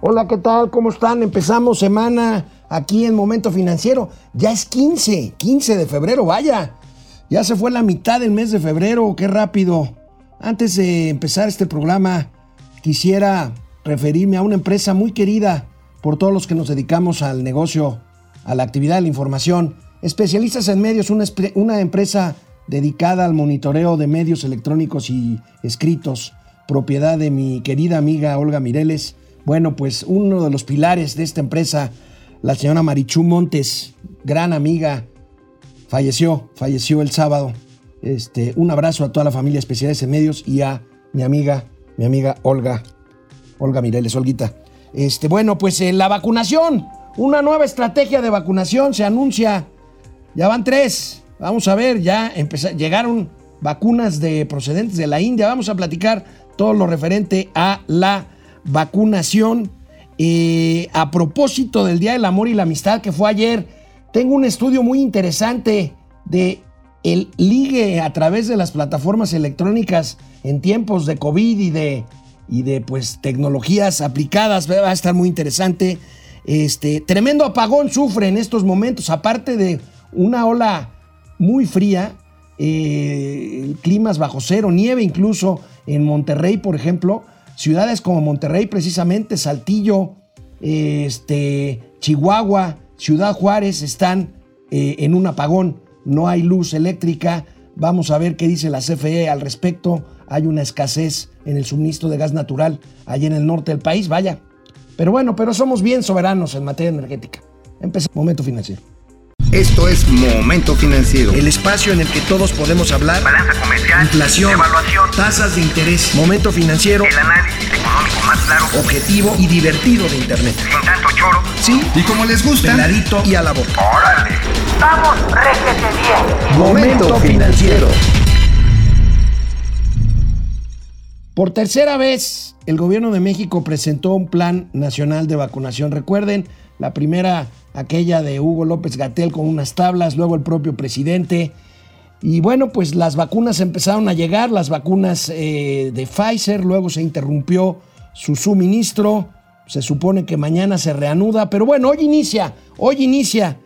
Hola, ¿qué tal? ¿Cómo están? Empezamos semana aquí en Momento Financiero. Ya es 15, 15 de febrero, vaya. Ya se fue la mitad del mes de febrero, qué rápido. Antes de empezar este programa, quisiera referirme a una empresa muy querida por todos los que nos dedicamos al negocio, a la actividad de la información. Especialistas en medios, una, una empresa dedicada al monitoreo de medios electrónicos y escritos, propiedad de mi querida amiga Olga Mireles bueno, pues uno de los pilares de esta empresa, la señora Marichú Montes, gran amiga, falleció, falleció el sábado. Este, un abrazo a toda la familia Especiales en Medios y a mi amiga, mi amiga Olga, Olga Mireles, Olguita. Este, bueno, pues en la vacunación, una nueva estrategia de vacunación se anuncia. Ya van tres. Vamos a ver, ya llegaron vacunas de procedentes de la India. Vamos a platicar todo lo referente a la vacunación. A propósito del Día del Amor y la Amistad que fue ayer, tengo un estudio muy interesante de el ligue a través de las plataformas electrónicas en tiempos de COVID y de, y de pues, tecnologías aplicadas. Va a estar muy interesante. Este, tremendo apagón sufre en estos momentos, aparte de una ola muy fría, eh, climas bajo cero, nieve incluso en Monterrey, por ejemplo. Ciudades como Monterrey, precisamente, Saltillo, este, Chihuahua, Ciudad Juárez están eh, en un apagón. No hay luz eléctrica. Vamos a ver qué dice la CFE al respecto. Hay una escasez en el suministro de gas natural allá en el norte del país. Vaya. Pero bueno, pero somos bien soberanos en materia energética. Empezamos. Momento financiero. Esto es Momento Financiero. El espacio en el que todos podemos hablar. Balanza comercial. Inflación. Evaluación. Tasas de interés. Momento Financiero. El análisis económico más claro. Objetivo y divertido de Internet. Sin tanto choro. Sí. Y como les gusta. Peladito y a la boca. ¡Órale! ¡Vamos, réjete bien! Momento Financiero. Por tercera vez, el gobierno de México presentó un plan nacional de vacunación. Recuerden, la primera aquella de Hugo López Gatel con unas tablas, luego el propio presidente. Y bueno, pues las vacunas empezaron a llegar, las vacunas eh, de Pfizer, luego se interrumpió su suministro, se supone que mañana se reanuda, pero bueno, hoy inicia, hoy inicia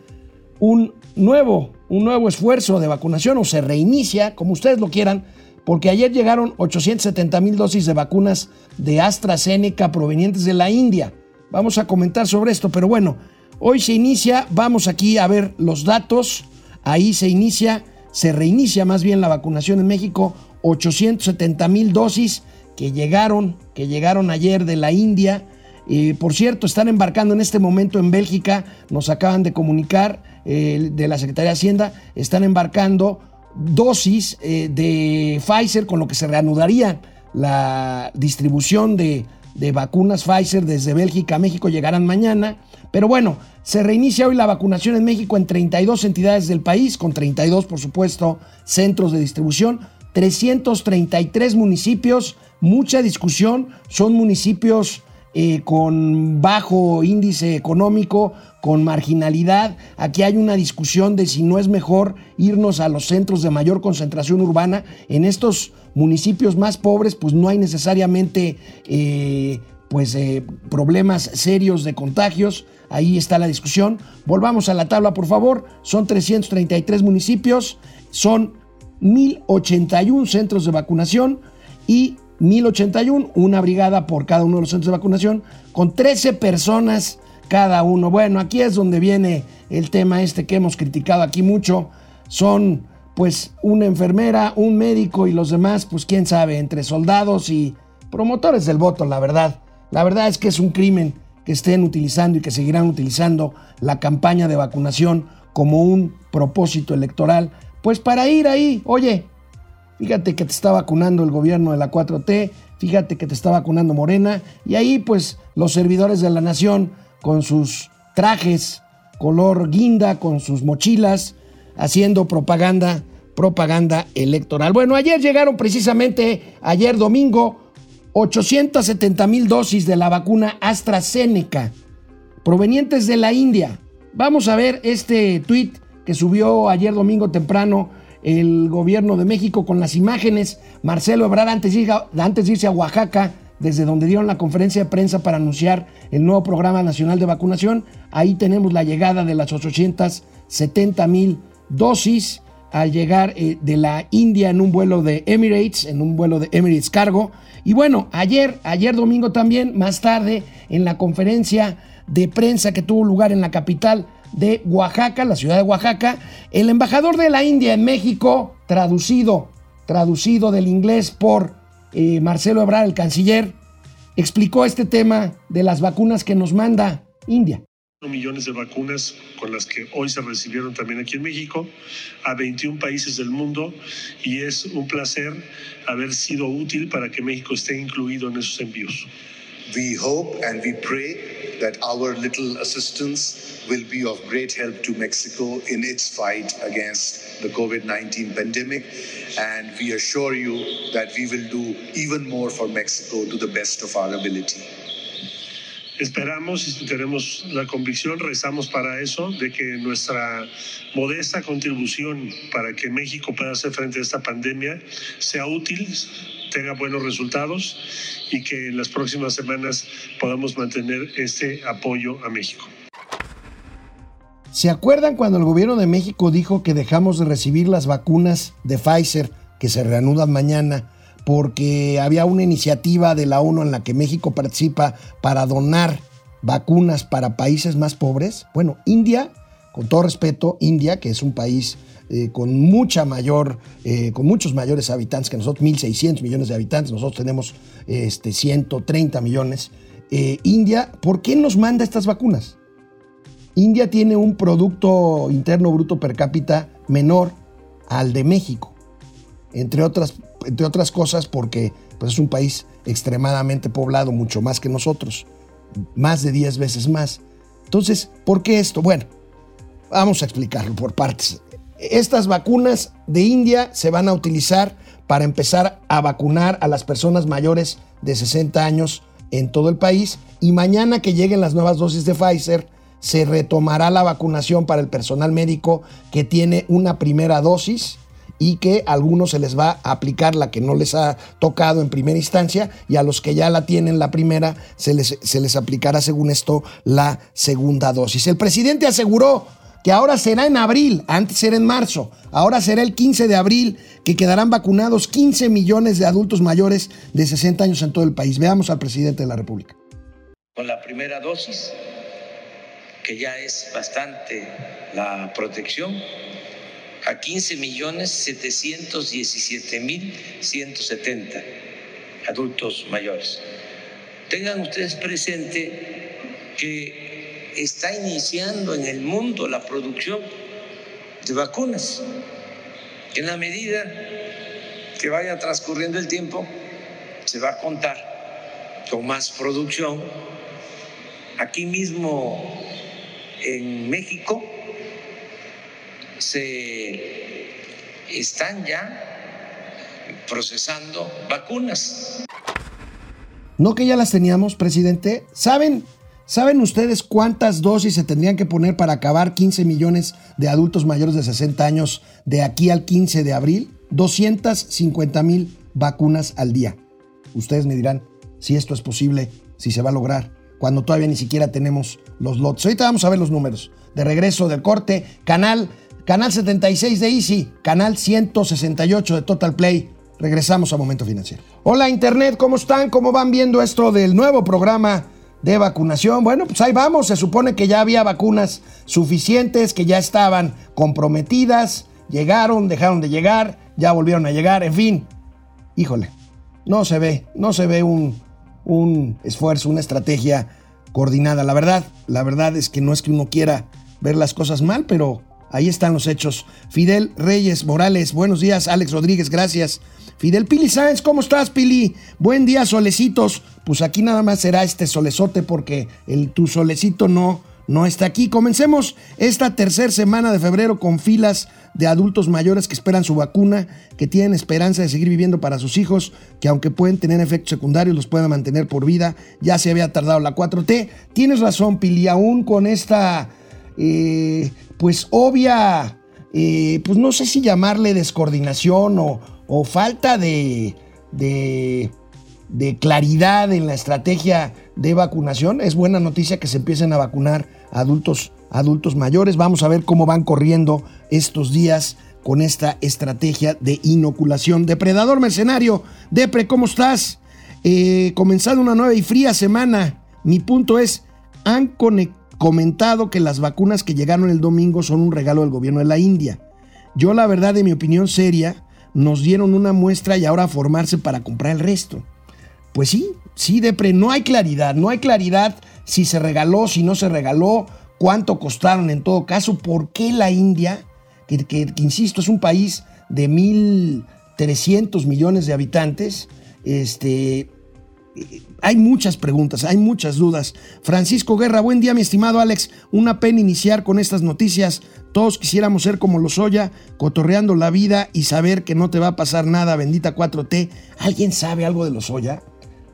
un nuevo, un nuevo esfuerzo de vacunación o se reinicia, como ustedes lo quieran, porque ayer llegaron 870 mil dosis de vacunas de AstraZeneca provenientes de la India. Vamos a comentar sobre esto, pero bueno, Hoy se inicia, vamos aquí a ver los datos, ahí se inicia, se reinicia más bien la vacunación en México, 870 mil dosis que llegaron, que llegaron ayer de la India. Eh, por cierto, están embarcando en este momento en Bélgica, nos acaban de comunicar eh, de la Secretaría de Hacienda, están embarcando dosis eh, de Pfizer, con lo que se reanudaría la distribución de, de vacunas Pfizer desde Bélgica a México, llegarán mañana. Pero bueno, se reinicia hoy la vacunación en México en 32 entidades del país, con 32, por supuesto, centros de distribución, 333 municipios, mucha discusión, son municipios eh, con bajo índice económico, con marginalidad. Aquí hay una discusión de si no es mejor irnos a los centros de mayor concentración urbana. En estos municipios más pobres, pues no hay necesariamente eh, pues, eh, problemas serios de contagios. Ahí está la discusión. Volvamos a la tabla, por favor. Son 333 municipios, son 1081 centros de vacunación y 1081, una brigada por cada uno de los centros de vacunación, con 13 personas cada uno. Bueno, aquí es donde viene el tema este que hemos criticado aquí mucho. Son pues una enfermera, un médico y los demás, pues quién sabe, entre soldados y promotores del voto, la verdad. La verdad es que es un crimen que estén utilizando y que seguirán utilizando la campaña de vacunación como un propósito electoral, pues para ir ahí, oye, fíjate que te está vacunando el gobierno de la 4T, fíjate que te está vacunando Morena, y ahí pues los servidores de la nación con sus trajes color guinda, con sus mochilas, haciendo propaganda, propaganda electoral. Bueno, ayer llegaron precisamente, ayer domingo, 870 mil dosis de la vacuna AstraZeneca provenientes de la India. Vamos a ver este tweet que subió ayer domingo temprano el gobierno de México con las imágenes. Marcelo Ebrard, antes de, irse a Oaxaca, desde donde dieron la conferencia de prensa para anunciar el nuevo programa nacional de vacunación. Ahí tenemos la llegada de las 870 mil dosis al llegar eh, de la India en un vuelo de Emirates, en un vuelo de Emirates Cargo. Y bueno, ayer, ayer domingo también, más tarde, en la conferencia de prensa que tuvo lugar en la capital de Oaxaca, la ciudad de Oaxaca, el embajador de la India en México, traducido, traducido del inglés por eh, Marcelo Ebrard, el canciller, explicó este tema de las vacunas que nos manda India millones de vacunas con las que hoy se recibieron también aquí en México a 21 países del mundo y es un placer haber sido útil para que México esté incluido en esos envíos. We hope and we pray that our little assistance will be of great help to Mexico in its fight against the COVID 19 pandemic. And we assure you that we will do even more for Mexico to the best of our ability. Esperamos y tenemos la convicción, rezamos para eso, de que nuestra modesta contribución para que México pueda hacer frente a esta pandemia sea útil, tenga buenos resultados y que en las próximas semanas podamos mantener este apoyo a México. ¿Se acuerdan cuando el gobierno de México dijo que dejamos de recibir las vacunas de Pfizer que se reanudan mañana porque había una iniciativa de la ONU en la que México participa para donar vacunas para países más pobres? Bueno, India, con todo respeto, India, que es un país eh, con mucha mayor, eh, con muchos mayores habitantes que nosotros, 1.600 millones de habitantes, nosotros tenemos este, 130 millones. Eh, India, ¿por qué nos manda estas vacunas? India tiene un Producto Interno Bruto per cápita menor al de México, entre otras, entre otras cosas porque pues, es un país extremadamente poblado, mucho más que nosotros, más de 10 veces más. Entonces, ¿por qué esto? Bueno, vamos a explicarlo por partes. Estas vacunas de India se van a utilizar para empezar a vacunar a las personas mayores de 60 años en todo el país y mañana que lleguen las nuevas dosis de Pfizer se retomará la vacunación para el personal médico que tiene una primera dosis y que a algunos se les va a aplicar la que no les ha tocado en primera instancia y a los que ya la tienen la primera se les, se les aplicará según esto la segunda dosis. El presidente aseguró que ahora será en abril, antes era en marzo, ahora será el 15 de abril que quedarán vacunados 15 millones de adultos mayores de 60 años en todo el país. Veamos al presidente de la República. Con la primera dosis, que ya es bastante la protección, a 15 millones 717 mil 170 adultos mayores. Tengan ustedes presente que está iniciando en el mundo la producción de vacunas. En la medida que vaya transcurriendo el tiempo, se va a contar con más producción. Aquí mismo en México se están ya procesando vacunas. ¿No que ya las teníamos, presidente? ¿Saben ¿Saben ustedes cuántas dosis se tendrían que poner para acabar 15 millones de adultos mayores de 60 años de aquí al 15 de abril? 250 mil vacunas al día. Ustedes me dirán si esto es posible, si se va a lograr, cuando todavía ni siquiera tenemos los lotes. Ahorita vamos a ver los números. De regreso del corte, canal, canal 76 de Easy, canal 168 de Total Play. Regresamos a Momento Financiero. Hola Internet, ¿cómo están? ¿Cómo van viendo esto del nuevo programa? de vacunación. Bueno, pues ahí vamos. Se supone que ya había vacunas suficientes, que ya estaban comprometidas. Llegaron, dejaron de llegar, ya volvieron a llegar. En fin, híjole, no se ve, no se ve un, un esfuerzo, una estrategia coordinada. La verdad, la verdad es que no es que uno quiera ver las cosas mal, pero ahí están los hechos. Fidel Reyes Morales, buenos días. Alex Rodríguez, gracias. Fidel Pili Sáenz, ¿cómo estás, Pili? Buen día, solecitos. Pues aquí nada más será este solezote porque el, tu solecito no, no está aquí. Comencemos esta tercera semana de febrero con filas de adultos mayores que esperan su vacuna, que tienen esperanza de seguir viviendo para sus hijos, que aunque pueden tener efectos secundarios, los pueden mantener por vida. Ya se había tardado la 4T. Tienes razón, Pili, aún con esta, eh, pues obvia, eh, pues no sé si llamarle descoordinación o, o falta de, de, claridad en la estrategia de vacunación. Es buena noticia que se empiecen a vacunar adultos, adultos mayores. Vamos a ver cómo van corriendo estos días con esta estrategia de inoculación. Depredador mercenario, Depre, ¿cómo estás? Eh, comenzando una nueva y fría semana. Mi punto es, han comentado que las vacunas que llegaron el domingo son un regalo del gobierno de la India. Yo la verdad, de mi opinión seria, nos dieron una muestra y ahora formarse para comprar el resto. Pues sí, sí, Depre, no hay claridad, no hay claridad si se regaló, si no se regaló, cuánto costaron en todo caso, por qué la India, que, insisto, es un país de 1.300 millones de habitantes, este, hay muchas preguntas, hay muchas dudas. Francisco Guerra, buen día mi estimado Alex, una pena iniciar con estas noticias. Todos quisiéramos ser como los Oya, cotorreando la vida y saber que no te va a pasar nada, bendita 4T. ¿Alguien sabe algo de los Oya?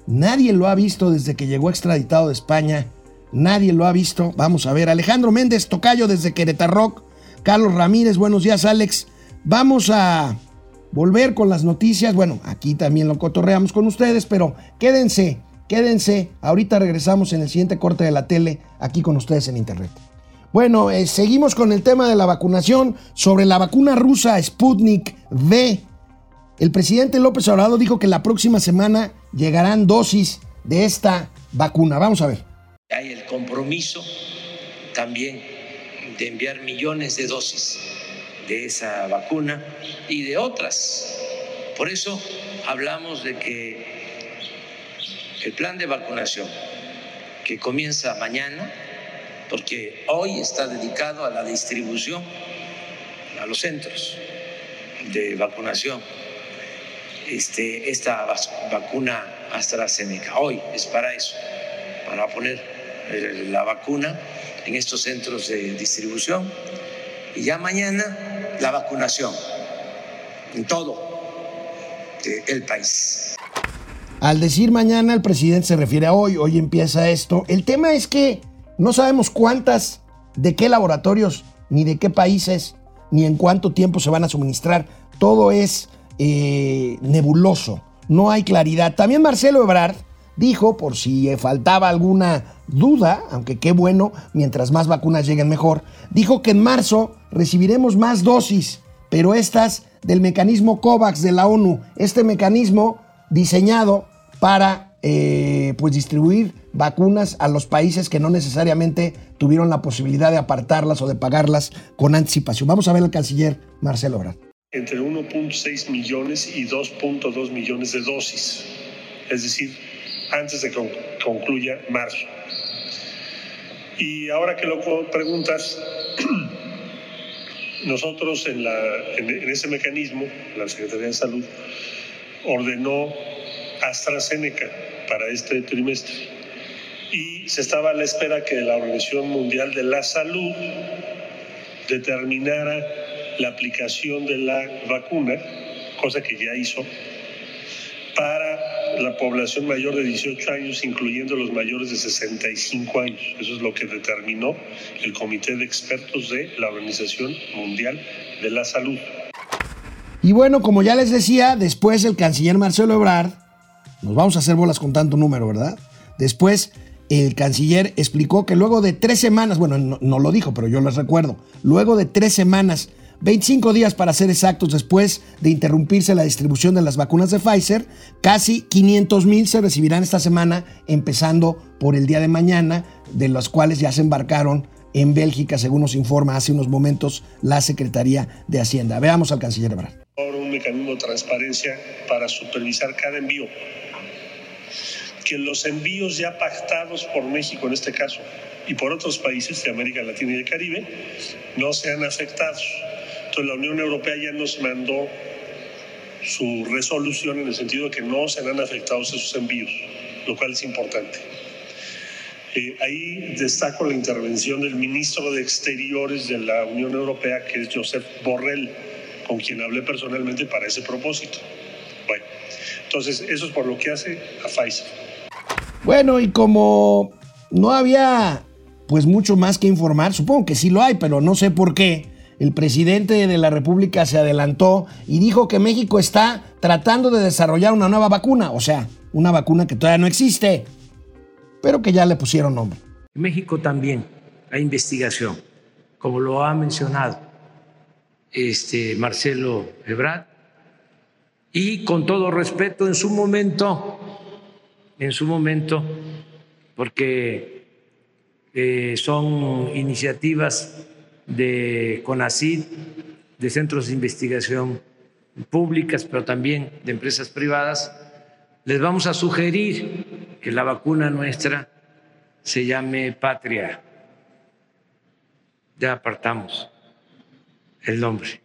Nadie lo ha visto desde que llegó extraditado de España. Nadie lo ha visto. Vamos a ver. Alejandro Méndez, Tocayo desde Querétaro. Carlos Ramírez, buenos días, Alex. Vamos a volver con las noticias. Bueno, aquí también lo cotorreamos con ustedes, pero quédense, quédense. Ahorita regresamos en el siguiente corte de la tele, aquí con ustedes en Internet. Bueno, eh, seguimos con el tema de la vacunación sobre la vacuna rusa Sputnik V. El presidente López Obrador dijo que la próxima semana llegarán dosis de esta vacuna. Vamos a ver. Hay el compromiso también de enviar millones de dosis de esa vacuna y de otras. Por eso hablamos de que el plan de vacunación que comienza mañana, porque hoy está dedicado a la distribución a los centros de vacunación este, esta vacuna AstraZeneca. Hoy es para eso, para poner eh, la vacuna en estos centros de distribución y ya mañana la vacunación en todo el país. Al decir mañana, el presidente se refiere a hoy, hoy empieza esto. El tema es que no sabemos cuántas, de qué laboratorios, ni de qué países, ni en cuánto tiempo se van a suministrar. Todo es eh, nebuloso, no hay claridad. También Marcelo Ebrard dijo, por si faltaba alguna duda, aunque qué bueno, mientras más vacunas lleguen mejor, dijo que en marzo recibiremos más dosis, pero estas del mecanismo COVAX de la ONU, este mecanismo diseñado para eh, pues distribuir vacunas a los países que no necesariamente tuvieron la posibilidad de apartarlas o de pagarlas con anticipación. Vamos a ver al canciller Marcelo Ebrard entre 1.6 millones y 2.2 millones de dosis, es decir, antes de que concluya marzo. Y ahora que lo preguntas, nosotros en, la, en, ese mecanismo, la Secretaría de Salud ordenó AstraZeneca para este trimestre y se estaba a la espera que la Organización Mundial de la Salud determinara la aplicación de la vacuna, cosa que ya hizo, para la población mayor de 18 años, incluyendo los mayores de 65 años. Eso es lo que determinó el Comité de Expertos de la Organización Mundial de la Salud. Y bueno, como ya les decía, después el canciller Marcelo Ebrard, nos vamos a hacer bolas con tanto número, ¿verdad? Después el canciller explicó que luego de tres semanas, bueno, no, lo dijo, pero yo les recuerdo, luego de tres semanas 25 días para ser exactos después de interrumpirse la distribución de las vacunas de Pfizer, casi 500 mil se recibirán esta semana, empezando por el día de mañana, de los cuales ya se embarcaron en Bélgica, según nos informa hace unos momentos la Secretaría de Hacienda. Veamos al canciller Ebrard. Ahora un mecanismo de transparencia para supervisar cada envío. Que los envíos ya pactados por México en este caso y por otros países de América Latina y del Caribe no sean afectados la Unión Europea ya nos mandó su resolución en el sentido de que no serán afectados esos envíos, lo cual es importante. Eh, ahí destaco la intervención del ministro de Exteriores de la Unión Europea, que es Josep Borrell, con quien hablé personalmente para ese propósito. Bueno, entonces eso es por lo que hace a Pfizer. Bueno, y como no había pues mucho más que informar, supongo que sí lo hay, pero no sé por qué el presidente de la República se adelantó y dijo que México está tratando de desarrollar una nueva vacuna, o sea, una vacuna que todavía no existe, pero que ya le pusieron nombre. México también hay investigación, como lo ha mencionado este Marcelo Ebrard, y con todo respeto en su momento, en su momento, porque eh, son iniciativas de CONACID, de centros de investigación públicas, pero también de empresas privadas, les vamos a sugerir que la vacuna nuestra se llame Patria. Ya apartamos el nombre.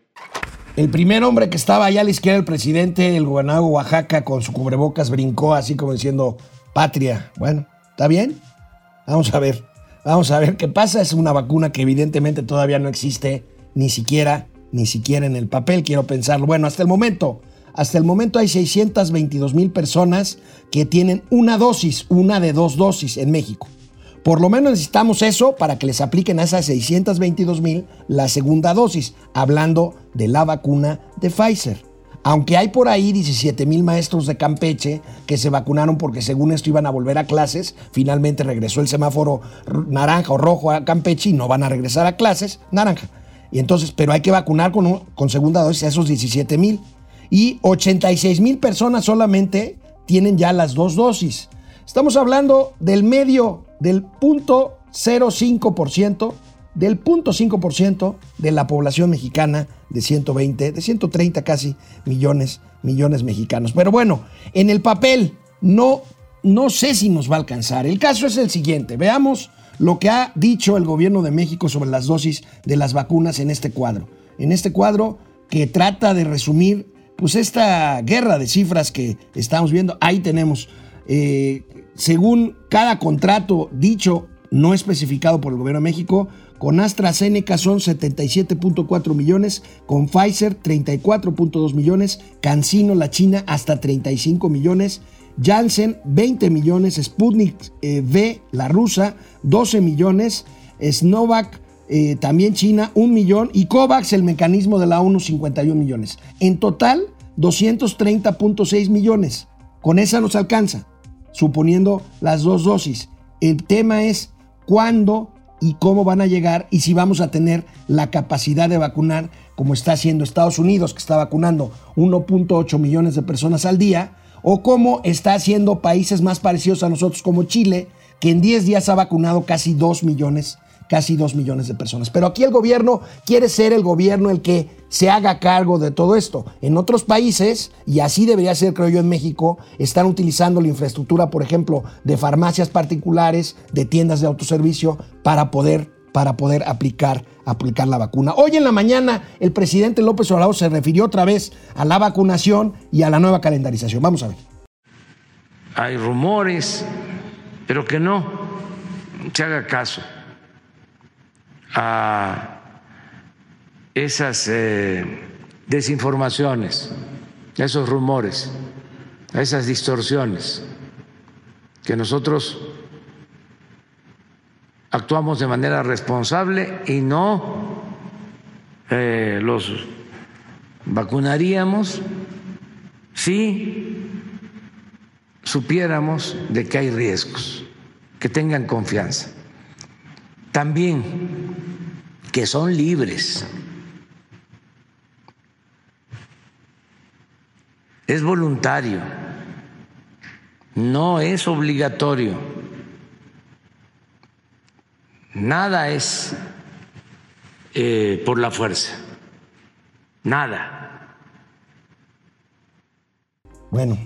El primer hombre que estaba allá a la izquierda del presidente, el gobernador de Oaxaca, con su cubrebocas, brincó así como diciendo Patria. Bueno, ¿está bien? Vamos a ver. Vamos a ver qué pasa. Es una vacuna que evidentemente todavía no existe, ni siquiera, ni siquiera en el papel, quiero pensarlo. Bueno, hasta el momento, hasta el momento hay 622 mil personas que tienen una dosis, una de dos dosis en México. Por lo menos necesitamos eso para que les apliquen a esas 622 mil la segunda dosis, hablando de la vacuna de Pfizer. Aunque hay por ahí 17 mil maestros de Campeche que se vacunaron porque según esto iban a volver a clases, finalmente regresó el semáforo naranja o rojo a Campeche y no van a regresar a clases, naranja. Y entonces, pero hay que vacunar con, con segunda dosis a esos 17 mil. Y 86 mil personas solamente tienen ya las dos dosis. Estamos hablando del medio, del punto 0,5%, del punto 5% de la población mexicana de 120, de 130 casi millones, millones mexicanos. Pero bueno, en el papel no, no sé si nos va a alcanzar. El caso es el siguiente. Veamos lo que ha dicho el gobierno de México sobre las dosis de las vacunas en este cuadro. En este cuadro que trata de resumir pues esta guerra de cifras que estamos viendo. Ahí tenemos eh, según cada contrato dicho, no especificado por el gobierno de México, con AstraZeneca son 77.4 millones, con Pfizer 34.2 millones, CanSino, la China, hasta 35 millones, Janssen 20 millones, Sputnik eh, V, la rusa, 12 millones, Snovac, eh, también China, 1 millón, y COVAX, el mecanismo de la ONU, 51 millones. En total, 230.6 millones. Con esa nos alcanza suponiendo las dos dosis. El tema es cuándo y cómo van a llegar y si vamos a tener la capacidad de vacunar como está haciendo Estados Unidos, que está vacunando 1.8 millones de personas al día, o cómo está haciendo países más parecidos a nosotros como Chile, que en 10 días ha vacunado casi 2 millones casi 2 millones de personas. Pero aquí el gobierno quiere ser el gobierno el que se haga cargo de todo esto. En otros países, y así debería ser creo yo en México, están utilizando la infraestructura, por ejemplo, de farmacias particulares, de tiendas de autoservicio, para poder, para poder aplicar, aplicar la vacuna. Hoy en la mañana el presidente López Obrador se refirió otra vez a la vacunación y a la nueva calendarización. Vamos a ver. Hay rumores, pero que no se haga caso a esas eh, desinformaciones, a esos rumores, a esas distorsiones, que nosotros actuamos de manera responsable y no eh, los vacunaríamos si supiéramos de que hay riesgos, que tengan confianza. También que son libres. Es voluntario, no es obligatorio. Nada es eh, por la fuerza, nada. Bueno,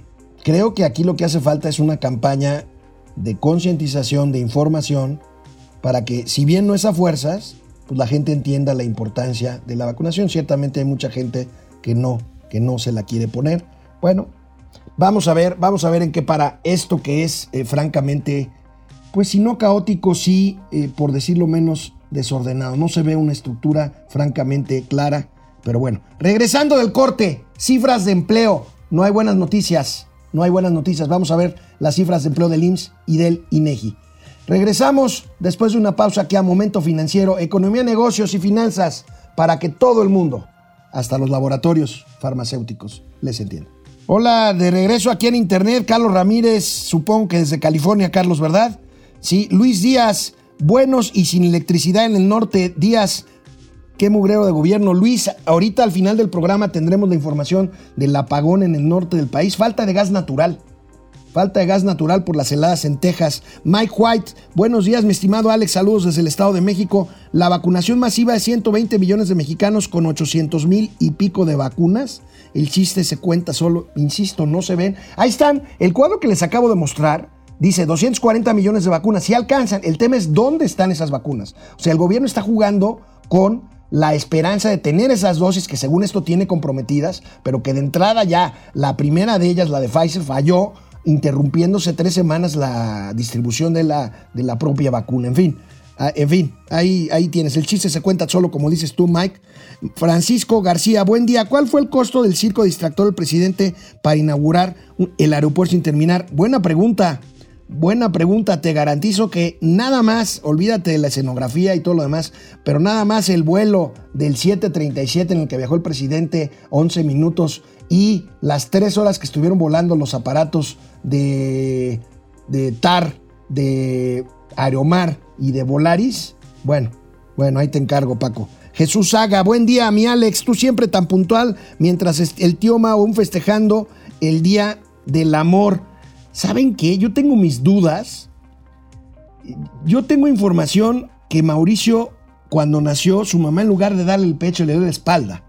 creo que aquí lo que hace falta es una campaña de concientización, de información, para que si bien no es a fuerzas, pues la gente entienda la importancia de la vacunación. Ciertamente hay mucha gente que no, que no se la quiere poner. Bueno, vamos a ver, vamos a ver en qué para esto que es eh, francamente, pues si no caótico, sí, eh, por decirlo menos, desordenado. No se ve una estructura francamente clara, pero bueno. Regresando del corte, cifras de empleo. No hay buenas noticias, no hay buenas noticias. Vamos a ver las cifras de empleo del IMSS y del INEGI. Regresamos después de una pausa aquí a Momento Financiero, Economía, Negocios y Finanzas, para que todo el mundo, hasta los laboratorios farmacéuticos, les entienda. Hola, de regreso aquí en internet, Carlos Ramírez, supongo que desde California, Carlos, ¿verdad? Sí, Luis Díaz, buenos y sin electricidad en el norte. Díaz, qué mugrero de gobierno. Luis, ahorita al final del programa tendremos la información del apagón en el norte del país. Falta de gas natural. Falta de gas natural por las heladas en Texas. Mike White, buenos días, mi estimado Alex, saludos desde el Estado de México. La vacunación masiva de 120 millones de mexicanos con 800 mil y pico de vacunas. El chiste se cuenta solo, insisto, no se ven. Ahí están, el cuadro que les acabo de mostrar. Dice 240 millones de vacunas, si alcanzan. El tema es dónde están esas vacunas. O sea, el gobierno está jugando con la esperanza de tener esas dosis que según esto tiene comprometidas, pero que de entrada ya la primera de ellas, la de Pfizer, falló interrumpiéndose tres semanas la distribución de la, de la propia vacuna. En fin, ah, en fin, ahí, ahí tienes. El chiste se cuenta solo, como dices tú, Mike. Francisco García, buen día. ¿Cuál fue el costo del circo distractor del presidente para inaugurar el aeropuerto sin terminar? Buena pregunta. Buena pregunta, te garantizo que nada más, olvídate de la escenografía y todo lo demás, pero nada más el vuelo del 737 en el que viajó el presidente 11 minutos y las tres horas que estuvieron volando los aparatos de, de TAR, de Aeromar y de Volaris, bueno, bueno, ahí te encargo, Paco. Jesús Saga, buen día, mi Alex, tú siempre tan puntual, mientras el tío Mao festejando el Día del Amor. ¿Saben qué? Yo tengo mis dudas. Yo tengo información que Mauricio, cuando nació, su mamá en lugar de darle el pecho le dio la espalda.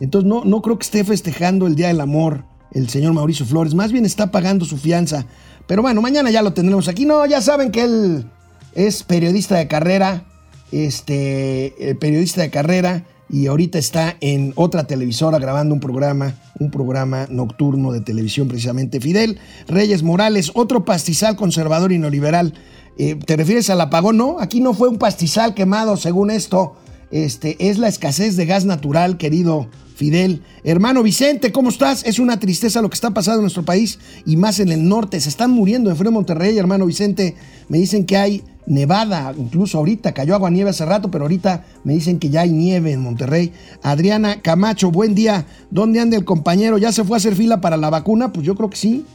Entonces no, no creo que esté festejando el Día del Amor el señor Mauricio Flores, más bien está pagando su fianza. Pero bueno, mañana ya lo tendremos aquí. No, ya saben que él es periodista de carrera, este, eh, periodista de carrera y ahorita está en otra televisora grabando un programa, un programa nocturno de televisión precisamente. Fidel Reyes Morales, otro pastizal conservador y neoliberal. Eh, ¿Te refieres al apagón? No, aquí no fue un pastizal quemado, según esto. Este, es la escasez de gas natural, querido Fidel. Hermano Vicente, ¿cómo estás? Es una tristeza lo que está pasando en nuestro país y más en el norte. Se están muriendo en Frío Monterrey, hermano Vicente. Me dicen que hay nevada, incluso ahorita cayó agua nieve hace rato, pero ahorita me dicen que ya hay nieve en Monterrey. Adriana Camacho, buen día. ¿Dónde anda el compañero? ¿Ya se fue a hacer fila para la vacuna? Pues yo creo que sí.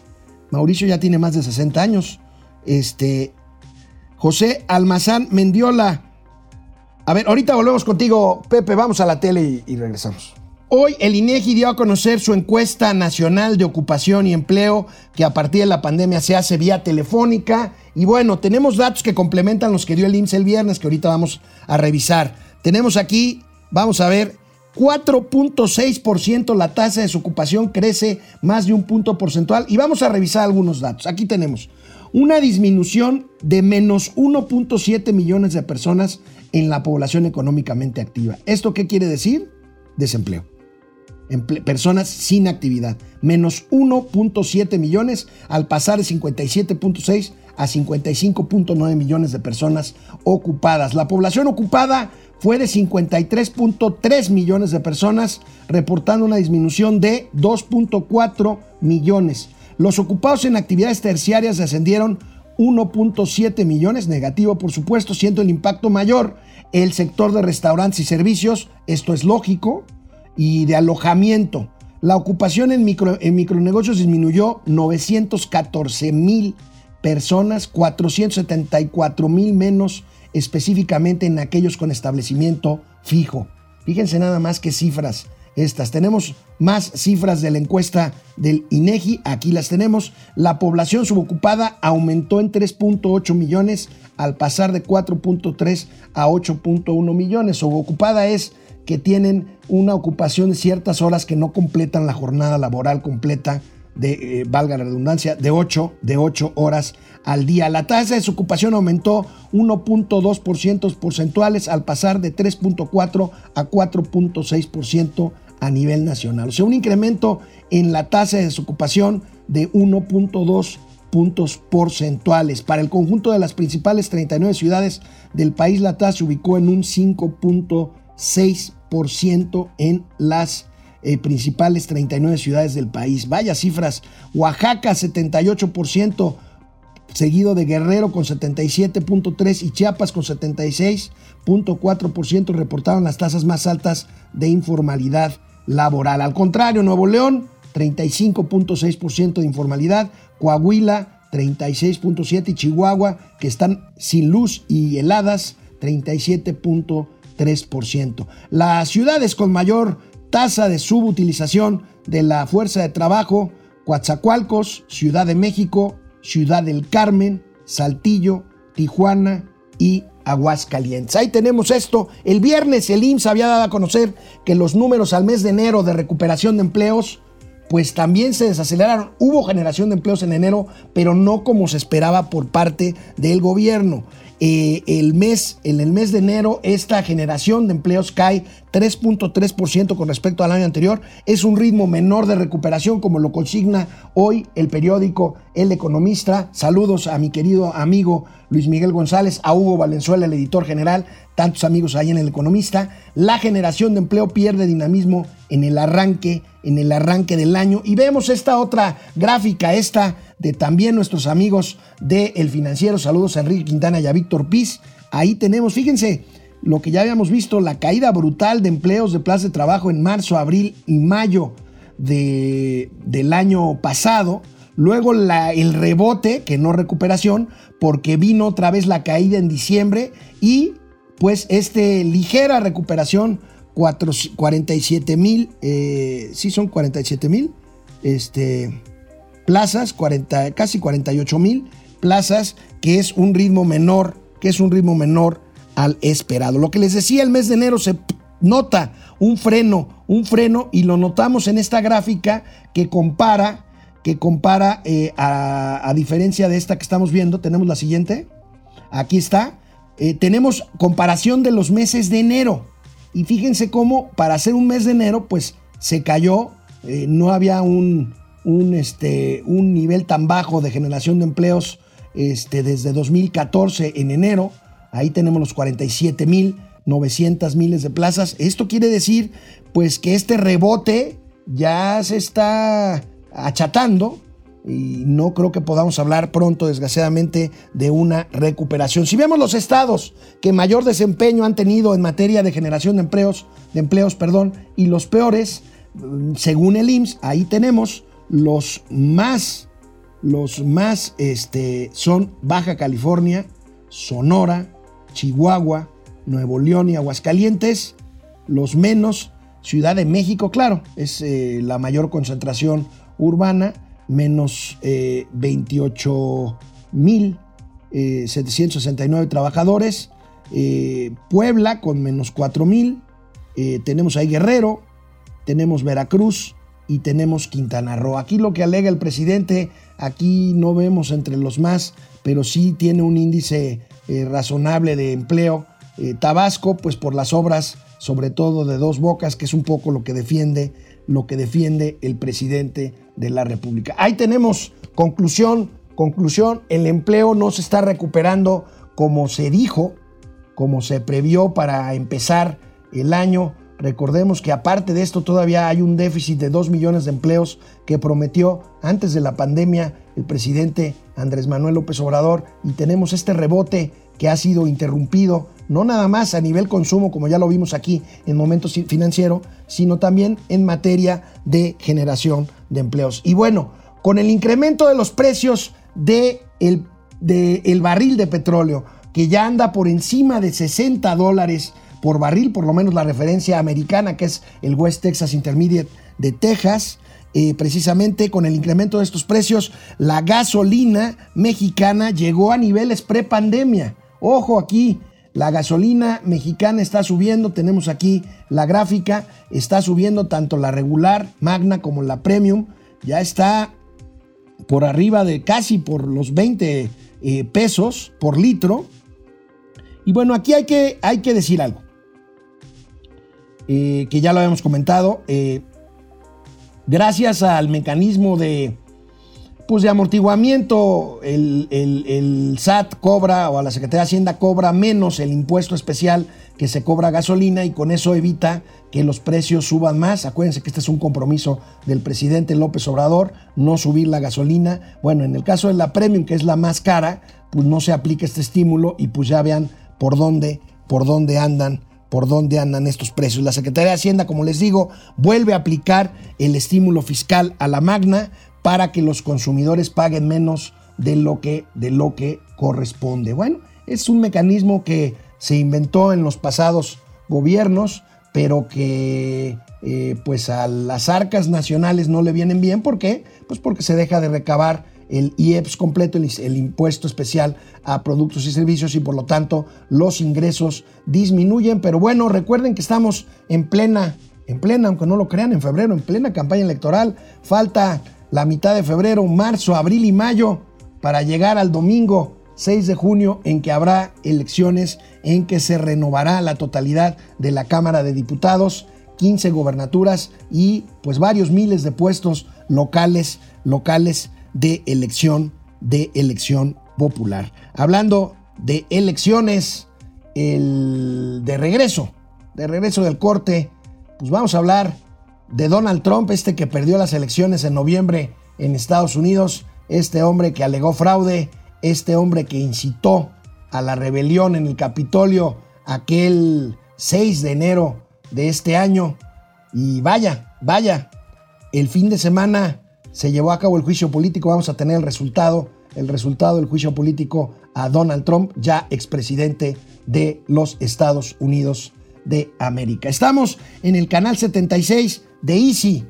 Mauricio ya tiene más de 60 años. Este José Almazán Mendiola. A ver, ahorita volvemos contigo, Pepe. Vamos a la tele y, regresamos. Hoy el INEGI dio a conocer su encuesta nacional de ocupación y empleo que a partir de la pandemia se hace vía telefónica y bueno, tenemos datos que complementan los que dio el IMSS el viernes que ahorita vamos a revisar. Tenemos aquí, vamos a ver, 4.6% la tasa de desocupación crece más de un punto porcentual y vamos a revisar algunos datos. Aquí tenemos una disminución de menos 1.7 millones de personas en la población económicamente activa. ¿Esto qué quiere decir? Desempleo personas sin actividad, menos 1.7 millones al pasar de 57.6 a 55.9 millones de personas ocupadas. La población ocupada fue de 53.3 millones de personas, reportando una disminución de 2.4 millones. Los ocupados en actividades terciarias ascendieron 1.7 millones, negativo por supuesto, siendo el impacto mayor el sector de restaurantes y servicios, esto es lógico, y de alojamiento. La ocupación en, micro, en micronegocios disminuyó 914 mil personas, 474 mil menos específicamente en aquellos con establecimiento fijo. Fíjense nada más que cifras estas. Tenemos más cifras de la encuesta del INEGI, aquí las tenemos. La población subocupada aumentó en 3.8 millones al pasar de 4.3 a 8.1 millones. Subocupada es que tienen una ocupación de ciertas horas que no completan la jornada laboral completa de, eh, valga la redundancia, de 8, de 8 horas al día. La tasa de desocupación aumentó 1.2% porcentuales al pasar de 3.4 a 4.6% a nivel nacional. O sea, un incremento en la tasa de desocupación de 1.2 puntos porcentuales. Para el conjunto de las principales 39 ciudades del país, la tasa se ubicó en un 5.6% en las eh, principales 39 ciudades del país. Vaya cifras. Oaxaca 78%, seguido de Guerrero con 77.3% y Chiapas con 76.4% reportaron las tasas más altas de informalidad laboral. Al contrario, Nuevo León 35.6% de informalidad, Coahuila 36.7% y Chihuahua, que están sin luz y heladas, 37.3%. Las ciudades con mayor tasa de subutilización de la fuerza de trabajo, Coatzacoalcos, Ciudad de México, Ciudad del Carmen, Saltillo, Tijuana y Aguascalientes. Ahí tenemos esto. El viernes el IMSS había dado a conocer que los números al mes de enero de recuperación de empleos pues también se desaceleraron. Hubo generación de empleos en enero, pero no como se esperaba por parte del gobierno. Eh, el mes, en el mes de enero, esta generación de empleos cae 3.3% con respecto al año anterior. Es un ritmo menor de recuperación, como lo consigna hoy el periódico El Economista. Saludos a mi querido amigo Luis Miguel González, a Hugo Valenzuela, el editor general, tantos amigos ahí en El Economista. La generación de empleo pierde dinamismo en el arranque, en el arranque del año. Y vemos esta otra gráfica, esta de también nuestros amigos de El Financiero. Saludos a Enrique Quintana y a Víctor Piz. Ahí tenemos, fíjense, lo que ya habíamos visto, la caída brutal de empleos de plaza de trabajo en marzo, abril y mayo de, del año pasado. Luego el rebote, que no recuperación, porque vino otra vez la caída en diciembre y pues este ligera recuperación, 47 mil, eh, sí son 47 mil, este, plazas, 40, casi 48 mil plazas, que es un ritmo menor, que es un ritmo menor al esperado. Lo que les decía, el mes de enero se nota un freno, un freno, y lo notamos en esta gráfica que compara, que compara eh, a, diferencia de esta que estamos viendo, tenemos la siguiente, aquí está, eh, tenemos comparación de los meses de enero, y fíjense cómo para hacer un mes de enero, pues se cayó, eh, no había un, un, este, un nivel tan bajo de generación de empleos este, desde 2014 en enero. Ahí tenemos los 47 mil 900 miles de plazas. Esto quiere decir pues que este rebote ya se está achatando y no creo que podamos hablar pronto, desgraciadamente, de una recuperación. Si vemos los estados que mayor desempeño han tenido en materia de generación de empleos, de empleos, perdón, y los peores, según el IMSS, ahí tenemos los más, los más este, son Baja California, Sonora, Chihuahua, Nuevo León y Aguascalientes. Los menos, Ciudad de México, claro, es eh, la mayor concentración urbana, menos 28 eh, mil 769 eh, trabajadores. Puebla con menos 4 mil. tenemos ahí Guerrero, tenemos Veracruz, y tenemos Quintana Roo. Aquí lo que alega el presidente, aquí no vemos entre los más, pero sí tiene un índice eh, razonable de empleo. Eh, Tabasco, pues por las obras, sobre todo de dos bocas, que es un poco lo que defiende, lo que defiende el presidente de la República. Ahí tenemos conclusión, conclusión, el empleo no se está recuperando como se dijo, como se previó para empezar el año. Recordemos que aparte de esto todavía hay un déficit de 2 millones de empleos que prometió antes de la pandemia el presidente Andrés Manuel López Obrador y tenemos este rebote que ha sido interrumpido no nada más a nivel consumo como ya lo vimos aquí en momentos financiero, sino también en materia de generación de empleos. Y bueno, con el incremento de los precios de el, de el barril de petróleo que ya anda por encima de 60 dólares por barril, por lo menos la referencia americana, que es el West Texas Intermediate de Texas. Eh, precisamente con el incremento de estos precios, la gasolina mexicana llegó a niveles pre-pandemia. Ojo aquí, la gasolina mexicana está subiendo, tenemos aquí la gráfica, está subiendo tanto la regular, magna, como la premium, ya está por arriba de casi por los 20 eh, pesos por litro. Y bueno, aquí hay que, hay que decir algo. Eh, que ya lo habíamos comentado, eh, gracias al mecanismo de, pues de amortiguamiento, el, SAT cobra o a la Secretaría de Hacienda cobra menos el impuesto especial que se cobra gasolina y con eso evita que los precios suban más. Acuérdense que este es un compromiso del presidente López Obrador, no subir la gasolina. Bueno, en el caso de la Premium, que es la más cara, pues no se aplica este estímulo y pues ya vean por dónde, por dónde andan por dónde andan estos precios. La Secretaría de Hacienda, como les digo, vuelve a aplicar el estímulo fiscal a la magna para que los consumidores paguen menos de lo que, de lo que corresponde. Bueno, es un mecanismo que se inventó en los pasados gobiernos, pero que eh, pues a las arcas nacionales no le vienen bien. ¿Por qué? Pues porque se deja de recabar el IEPS completo, el, impuesto especial a productos y servicios y por lo tanto los ingresos disminuyen. Pero bueno, recuerden que estamos en plena, en plena, aunque no lo crean, en febrero, en plena campaña electoral. Falta la mitad de febrero, marzo, abril y mayo para llegar al domingo 6 de junio en que habrá elecciones, en que se renovará la totalidad de la Cámara de Diputados, 15 gobernaturas y pues varios miles de puestos locales, locales de elección, de elección popular. Hablando de elecciones, el de regreso, de regreso del corte, pues vamos a hablar de Donald Trump, este que perdió las elecciones en noviembre en Estados Unidos, este hombre que alegó fraude, este hombre que incitó a la rebelión en el Capitolio aquel 6 de enero de este año. Y vaya, vaya, el fin de semana se llevó a cabo el juicio político, vamos a tener el resultado, el resultado del juicio político a Donald Trump, ya expresidente de los Estados Unidos de América. Estamos en el canal 76 de Easy,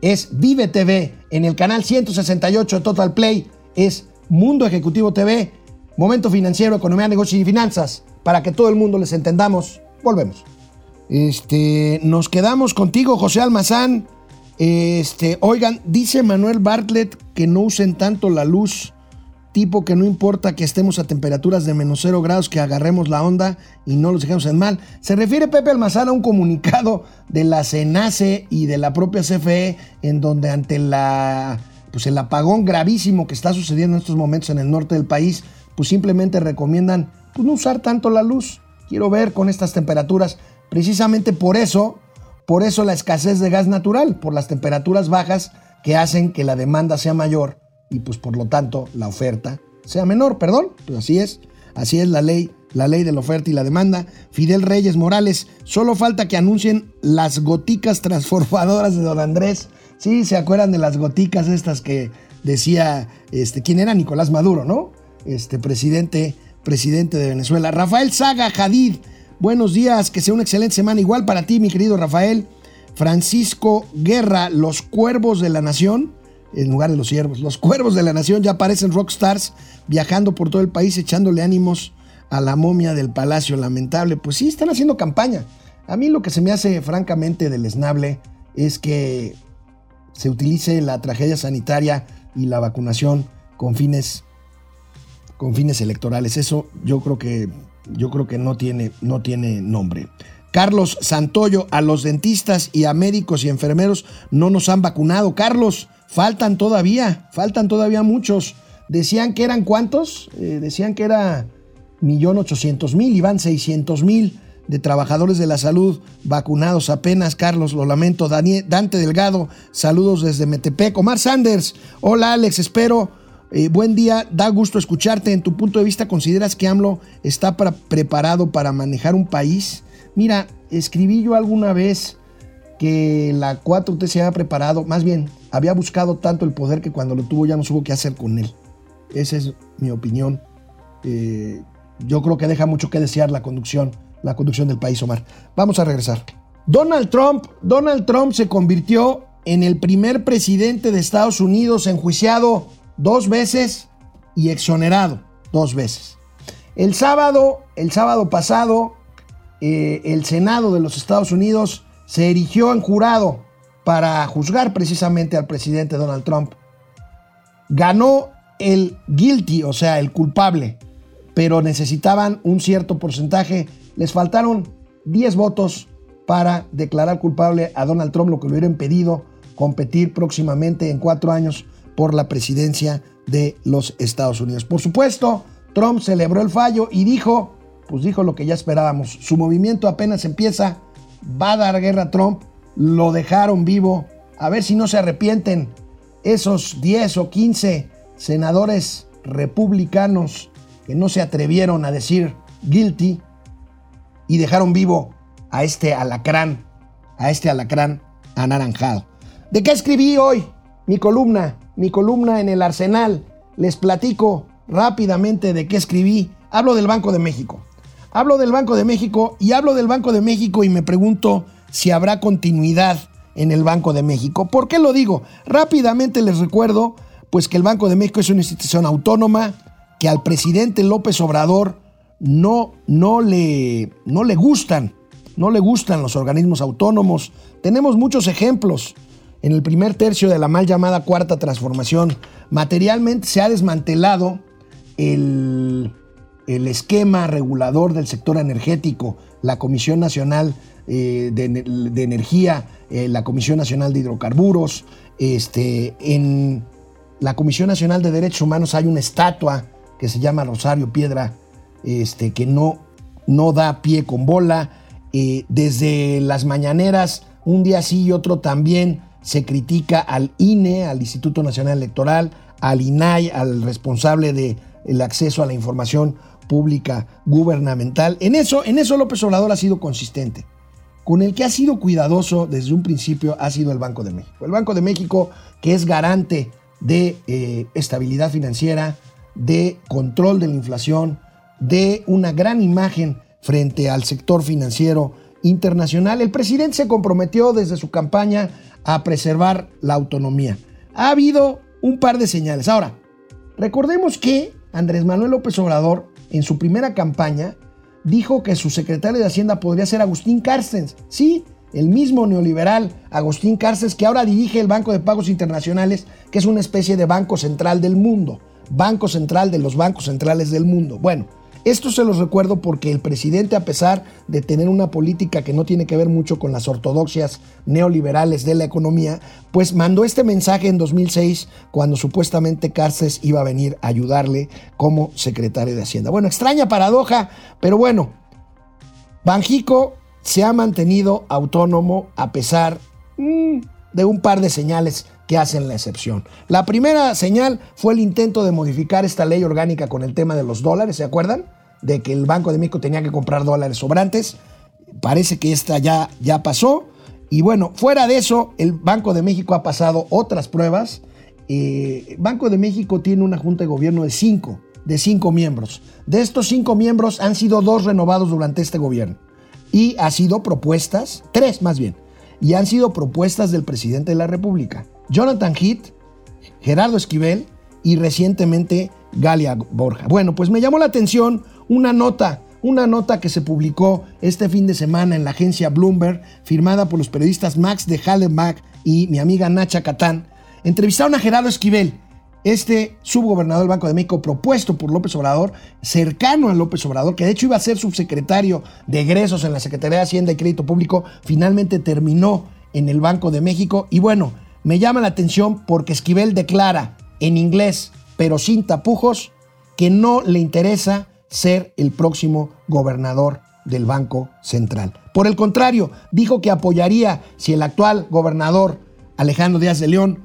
es Vive TV, en el canal 168 de Total Play, es Mundo Ejecutivo TV, Momento Financiero, Economía, Negocios y Finanzas, para que todo el mundo les entendamos. Volvemos. Este, nos quedamos contigo, José Almazán. Este, oigan, dice Manuel Bartlett que no usen tanto la luz, tipo que no importa que estemos a temperaturas de menos cero grados, que agarremos la onda y no los dejemos en mal. Se refiere Pepe Almazán a un comunicado de la CENACE y de la propia CFE, en donde ante la, pues el apagón gravísimo que está sucediendo en estos momentos en el norte del país, pues simplemente recomiendan pues, no usar tanto la luz. Quiero ver con estas temperaturas. Precisamente por eso por eso la escasez de gas natural, por las temperaturas bajas que hacen que la demanda sea mayor y pues por lo tanto la oferta sea menor, perdón, pues así es, así es la ley, la ley de la oferta y la demanda. Fidel Reyes Morales, solo falta que anuncien las goticas transformadoras de don Andrés. Sí, se acuerdan de las goticas estas que decía, este, ¿quién era? Nicolás Maduro, ¿no? Este presidente, presidente de Venezuela. Rafael Saga Jadid, Buenos días, que sea una excelente semana. Igual para ti, mi querido Rafael. Francisco Guerra, los cuervos de la nación, en lugar de los ciervos, los cuervos de la nación ya aparecen rockstars viajando por todo el país echándole ánimos a la momia del palacio. Lamentable, pues sí, están haciendo campaña. A mí lo que se me hace francamente deleznable es que se utilice la tragedia sanitaria y la vacunación con fines, con fines electorales. Eso yo creo que yo creo que no tiene, no tiene nombre. Carlos Santoyo, a los dentistas y a médicos y enfermeros no nos han vacunado. Carlos, faltan todavía, faltan todavía muchos. Decían que eran cuántos? Eh, decían que era millón ochocientos mil y van seiscientos mil de trabajadores de la salud vacunados apenas. Carlos, lo lamento. Dante Delgado, saludos desde Metepec. Omar Sanders, hola Alex, espero eh, buen día, da gusto escucharte. En tu punto de vista, ¿consideras que AMLO está preparado para manejar un país? Mira, escribí yo alguna vez que la 4T se había preparado, más bien, había buscado tanto el poder que cuando lo tuvo ya no supo qué hacer con él. Esa es mi opinión. Eh, yo creo que deja mucho que desear la conducción, la conducción del país, Omar. Vamos a regresar. Donald Trump, Donald Trump se convirtió en el primer presidente de Estados Unidos enjuiciado dos veces y exonerado dos veces. El sábado, el sábado pasado, eh, el Senado de los Estados Unidos se erigió en jurado para juzgar precisamente al presidente Donald Trump. Ganó el guilty, o sea, el culpable, pero necesitaban un cierto porcentaje. Les faltaron 10 votos para declarar culpable a Donald Trump, lo que le hubiera impedido competir próximamente en cuatro años por la presidencia de los Estados Unidos. Por supuesto, Trump celebró el fallo y dijo, pues dijo lo que ya esperábamos, su movimiento apenas empieza, va a dar guerra a Trump, lo dejaron vivo, a ver si no se arrepienten esos 10 o 15 senadores republicanos que no se atrevieron a decir guilty y dejaron vivo a este alacrán, a este alacrán anaranjado. ¿De qué escribí hoy? Mi columna, mi columna en el Arsenal. Les platico rápidamente de qué escribí. Hablo del Banco de México. Hablo del Banco de México y hablo del Banco de México y me pregunto si habrá continuidad en el Banco de México. ¿Por qué lo digo? Rápidamente les recuerdo pues que el Banco de México es una institución autónoma que al presidente López Obrador no, no, le, no le gustan, no le gustan los organismos autónomos. Tenemos muchos ejemplos. En el primer tercio de la mal llamada cuarta transformación, materialmente se ha desmantelado el, el esquema regulador del sector energético, la Comisión Nacional eh, de, Energía, eh, la Comisión Nacional de Hidrocarburos, este, en la Comisión Nacional de Derechos Humanos hay una estatua que se llama Rosario Piedra, este, que no, no da pie con bola. Eh, desde las mañaneras, un día sí y otro también, se critica al INE, al Instituto Nacional Electoral, al INAI, al responsable del acceso a la información pública gubernamental. En eso, en eso López Obrador ha sido consistente. Con el que ha sido cuidadoso desde un principio ha sido el Banco de México. El Banco de México, que es garante de eh, estabilidad financiera, de control de la inflación, de una gran imagen frente al sector financiero internacional. El presidente se comprometió desde su campaña a preservar la autonomía. Ha habido un par de señales. Ahora, recordemos que Andrés Manuel López Obrador en su primera campaña, dijo que su secretario de Hacienda podría ser Agustín Carstens. Sí, el mismo neoliberal Agustín Carstens que ahora dirige el Banco de Pagos Internacionales, que es una especie de banco central del mundo, banco central de los bancos centrales del mundo. Bueno, esto se los recuerdo porque el presidente, a pesar de tener una política que no tiene que ver mucho con las ortodoxias neoliberales de la economía, pues mandó este mensaje en 2006 cuando supuestamente Cárcez iba a venir a ayudarle como secretario de Hacienda. Bueno, extraña paradoja, pero bueno, Banjico se ha mantenido autónomo a pesar mm, de un par de señales que hacen la excepción. La primera señal fue el intento de modificar esta ley orgánica con el tema de los dólares, ¿se acuerdan? De que el Banco de México tenía que comprar dólares sobrantes. Parece que esta ya, ya pasó. Y bueno, fuera de eso, el Banco de México ha pasado otras pruebas. Eh, Banco de México tiene una junta de gobierno de cinco, de cinco miembros. De estos cinco miembros han sido dos renovados durante este gobierno. Y ha sido propuestas, tres más bien, y han sido propuestas del presidente de la República, Jonathan Heath, Gerardo Esquivel y recientemente Galia Borja. Bueno, pues me llamó la atención una nota, una nota que se publicó este fin de semana en la agencia Bloomberg, firmada por los periodistas Max de Hallenbach y mi amiga Nacha Catán. Entrevistaron a Gerardo Esquivel, este subgobernador del Banco de México propuesto por López Obrador, cercano a López Obrador, que de hecho iba a ser subsecretario de egresos en la Secretaría de Hacienda y Crédito Público, finalmente terminó en el Banco de México. Y bueno, me llama la atención porque Esquivel declara en inglés, pero sin tapujos, que no le interesa ser el próximo gobernador del Banco Central. Por el contrario, dijo que apoyaría si el actual gobernador Alejandro Díaz de León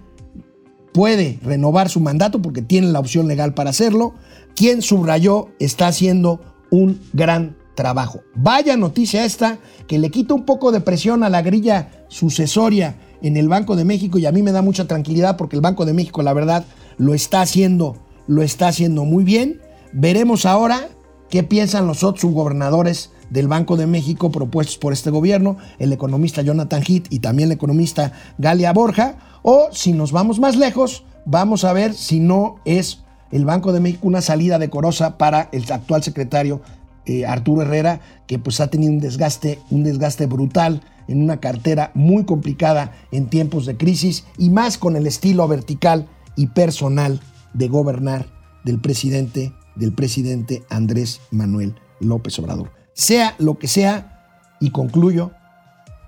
puede renovar su mandato porque tiene la opción legal para hacerlo, quien subrayó está haciendo un gran trabajo. Vaya noticia esta que le quita un poco de presión a la grilla sucesoria en el Banco de México y a mí me da mucha tranquilidad porque el Banco de México la verdad lo está haciendo, lo está haciendo muy bien. Veremos ahora ¿Qué piensan los otros subgobernadores del Banco de México propuestos por este gobierno, el economista Jonathan Heath y también el economista Galia Borja? O si nos vamos más lejos, vamos a ver si no es el Banco de México una salida decorosa para el actual secretario eh, Arturo Herrera, que pues ha tenido un desgaste, un desgaste brutal en una cartera muy complicada en tiempos de crisis y más con el estilo vertical y personal de gobernar del presidente del presidente Andrés Manuel López Obrador. Sea lo que sea, y concluyo,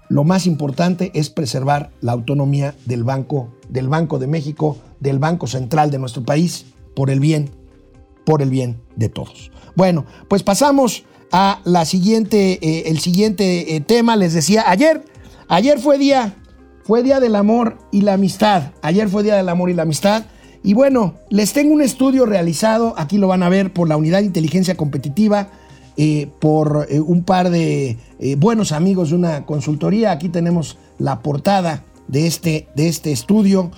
lo más importante es preservar la autonomía del Banco, del Banco de México, del Banco Central de nuestro país, por el bien, por el bien de todos. Bueno, pues pasamos a la siguiente, eh, el siguiente eh, tema. Les decía, ayer, ayer fue día, fue día del amor y la amistad. Ayer fue día del amor y la amistad. Y bueno, les tengo un estudio realizado, aquí lo van a ver por la Unidad de Inteligencia Competitiva, eh, por eh, un par de eh, buenos amigos de una consultoría. Aquí tenemos la portada de este, de este estudio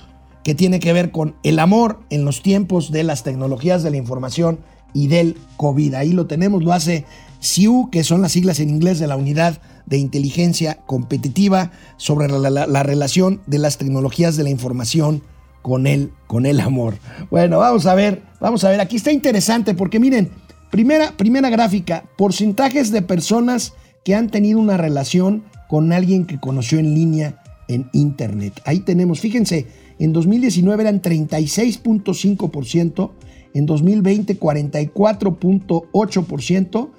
que tiene que ver con el amor en los tiempos de las tecnologías de la información y del COVID. Ahí lo tenemos, lo hace SIU, que son las siglas en inglés de la Unidad de Inteligencia Competitiva, sobre la, la- la relación de las tecnologías de la información con el, con el amor. Bueno, vamos a ver, vamos a ver, aquí está interesante porque miren, primera, primera gráfica, porcentajes de personas que han tenido una relación con alguien que conoció en línea en Internet. Ahí tenemos, fíjense, en 2019 eran 36.5%, en 2020 44.8%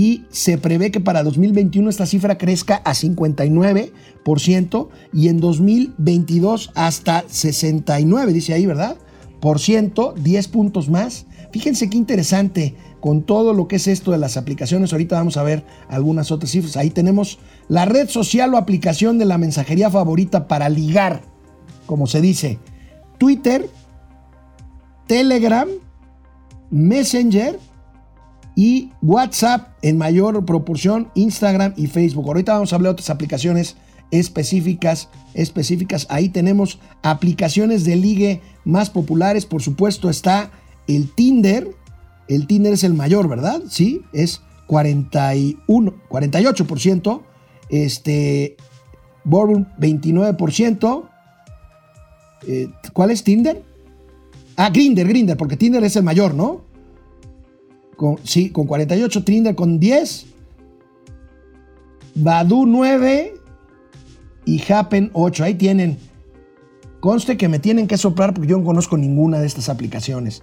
y se prevé que para 2021 esta cifra crezca a 59% y en 2022 hasta 69, dice ahí, ¿verdad? Por ciento, 10 puntos más. Fíjense qué interesante con todo lo que es esto de las aplicaciones. Ahorita vamos a ver algunas otras cifras. Ahí tenemos la red social o aplicación de la mensajería favorita para ligar, como se dice. Twitter, Telegram, Messenger y WhatsApp en mayor proporción, Instagram y Facebook. Ahorita vamos a hablar de otras aplicaciones específicas, específicas. Ahí tenemos aplicaciones de ligue más populares. Por supuesto está el Tinder. El Tinder es el mayor, ¿verdad? Sí, es 41, 48%. Este, Bourbon 29%. Eh, ¿Cuál es Tinder? Ah, Grinder, Grinder, porque Tinder es el mayor, ¿no? Con, sí, con 48, Tinder con 10, Badu 9 y Happen 8. Ahí tienen. Conste que me tienen que soplar porque yo no conozco ninguna de estas aplicaciones.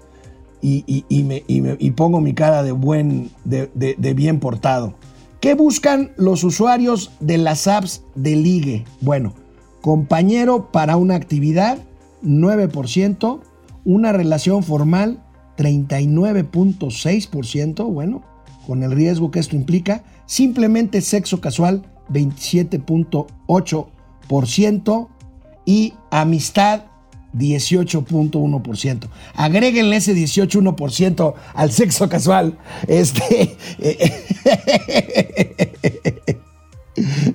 Y, y me- y pongo mi cara de, buen, de, de- de bien portado. ¿Qué buscan los usuarios de las apps de ligue? Bueno, compañero para una actividad, 9%, una relación formal, 39.6%, bueno, con el riesgo que esto implica, simplemente sexo casual, 27.8% y amistad, 18.1%. Agréguenle ese 18.1% al sexo casual. Este.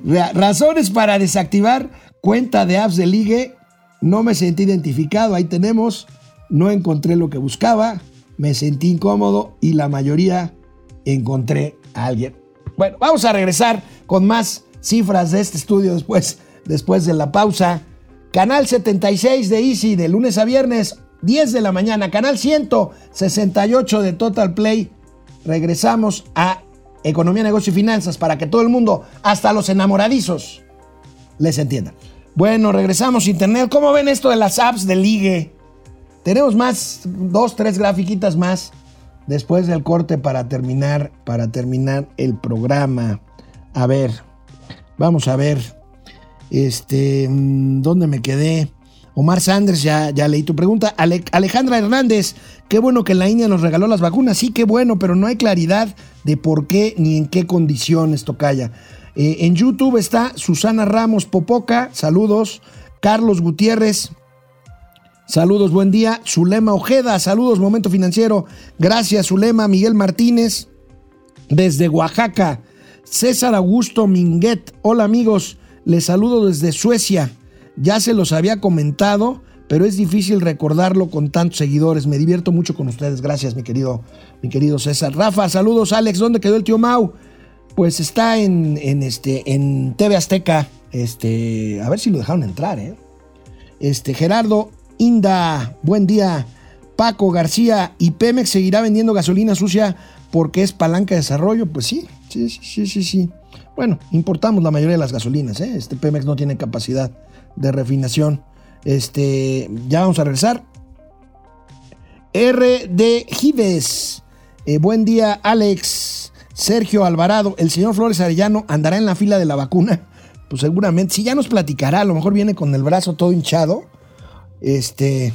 Ra- Razones para desactivar cuenta de apps de ligue. No me sentí identificado. Ahí tenemos. No encontré lo que buscaba. Me sentí incómodo y la mayoría encontré a alguien. Bueno, vamos a regresar con más cifras de este estudio después, después de la pausa. Canal 76 de Easy de lunes a viernes, 10 de la mañana. Canal 168 de Total Play. Regresamos a Economía, Negocio y Finanzas para que todo el mundo, hasta los enamoradizos, les entienda. Bueno, regresamos Internet. ¿Cómo ven esto de las apps de ligue? Tenemos más, dos, tres grafiquitas más después del corte para terminar, para terminar el programa. A ver, vamos a ver. Este, ¿dónde me quedé? Omar Sanders, ya, ya leí tu pregunta. Ale- Alejandra Hernández, qué bueno que la India nos regaló las vacunas. Sí, qué bueno, pero no hay claridad de por qué ni en qué condiciones tocaya. Eh, en YouTube está Susana Ramos Popoca, saludos. Carlos Gutiérrez, Saludos, buen día. Zulema Ojeda, saludos, Momento Financiero. Gracias, Zulema. Miguel Martínez, desde Oaxaca. César Augusto Minguet, hola amigos, les saludo desde Suecia. Ya se los había comentado, pero es difícil recordarlo con tantos seguidores. Me divierto mucho con ustedes. Gracias, mi querido, mi querido César. Rafa, saludos, Alex. ¿Dónde quedó el tío Mau? Pues está en, en este, en TV Azteca. Este, a ver si lo dejaron entrar, ¿eh? Este, Gerardo Inda, buen día. Paco García, ¿y Pemex seguirá vendiendo gasolina sucia porque es palanca de desarrollo? Pues sí, sí, sí, sí, sí. Bueno, importamos la mayoría de las gasolinas, ¿eh? Este Pemex no tiene capacidad de refinación. Este, ya vamos a regresar. RD Gives, eh, buen día, Alex. Sergio Alvarado, el señor Flores Arellano andará en la fila de la vacuna. Pues seguramente, si ya nos platicará, a lo mejor viene con el brazo todo hinchado. Este.